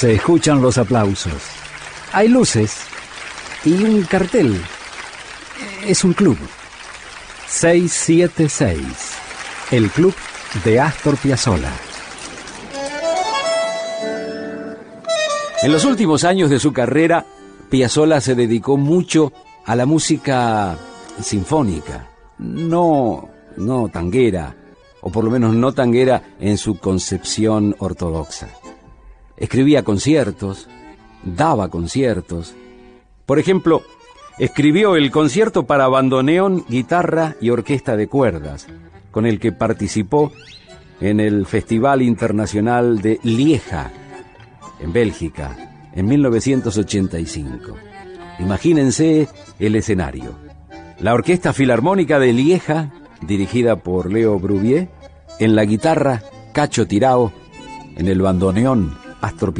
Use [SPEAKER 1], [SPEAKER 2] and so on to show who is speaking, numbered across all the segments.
[SPEAKER 1] Se escuchan los aplausos. Hay luces y un cartel. Es un club. 676. El club de Astor Piazzolla.
[SPEAKER 2] En los últimos años de su carrera, Piazzolla se dedicó mucho a la música sinfónica, no, no tanguera, o por lo menos no tanguera en su concepción ortodoxa. Escribía conciertos, daba conciertos. Por ejemplo, escribió el concierto para bandoneón, guitarra y orquesta de cuerdas, con el que participó en el Festival Internacional de Lieja, en Bélgica, en 1985. Imagínense el escenario. La Orquesta Filarmónica de Lieja, dirigida por Leo Bruvier, en la guitarra Cacho Tirao, en el bandoneón Astor.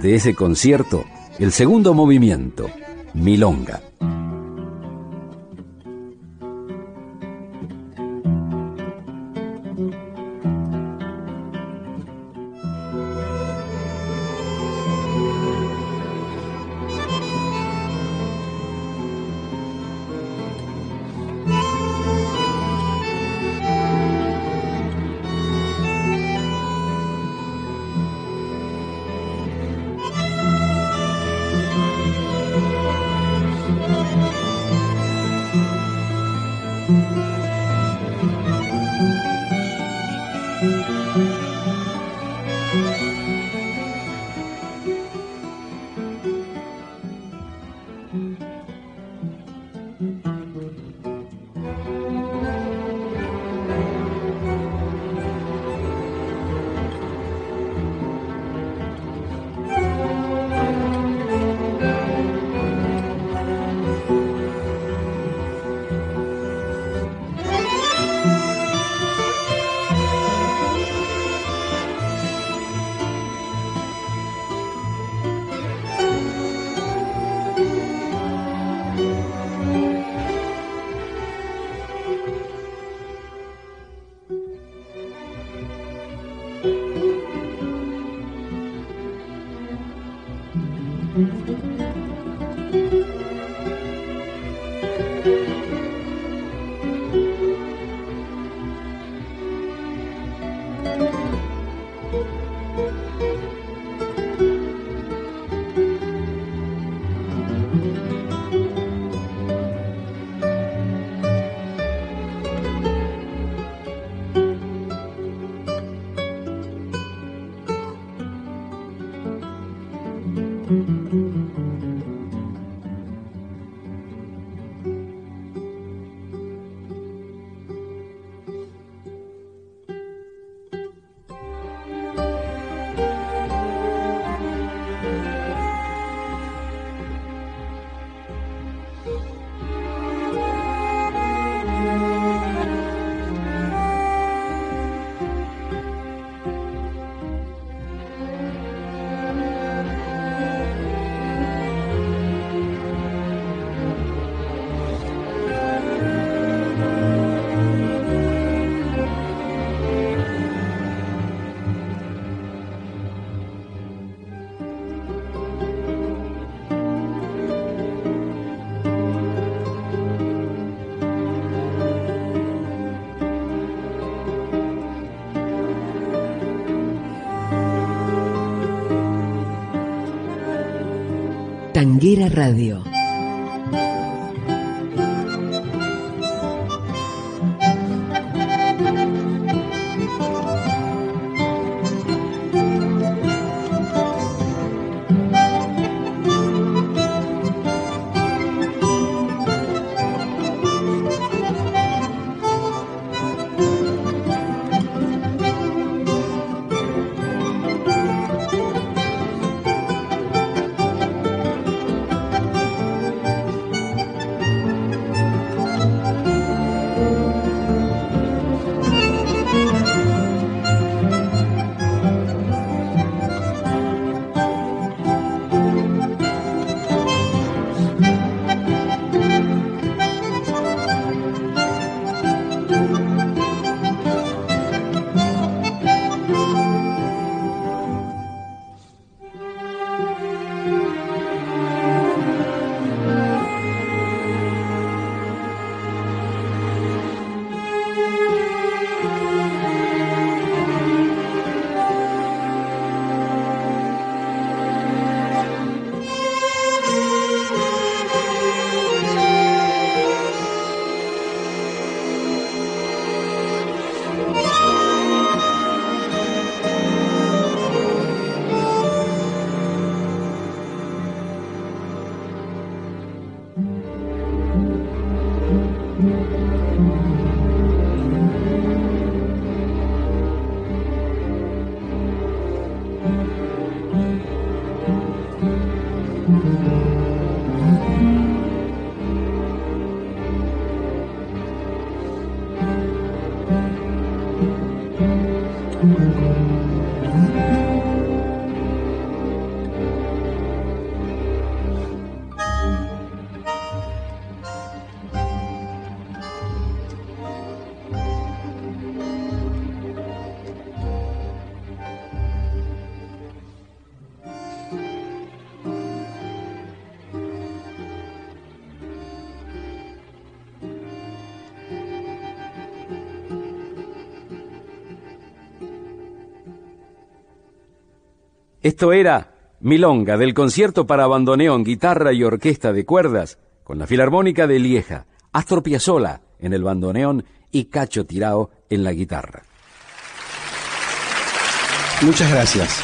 [SPEAKER 2] De ese concierto, el segundo movimiento, Milonga. 嗯。
[SPEAKER 3] Tanguera Radio
[SPEAKER 2] Esto era Milonga del concierto para bandoneón, guitarra y orquesta de cuerdas con la Filarmónica de Lieja, Astor Piazzolla en el bandoneón y Cacho Tirao en la guitarra.
[SPEAKER 3] Muchas gracias.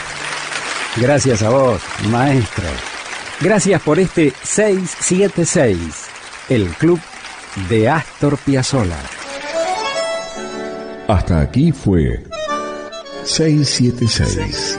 [SPEAKER 1] Gracias a vos, maestro. Gracias por este 676, el club de Astor Piazzolla.
[SPEAKER 4] Hasta aquí fue 676,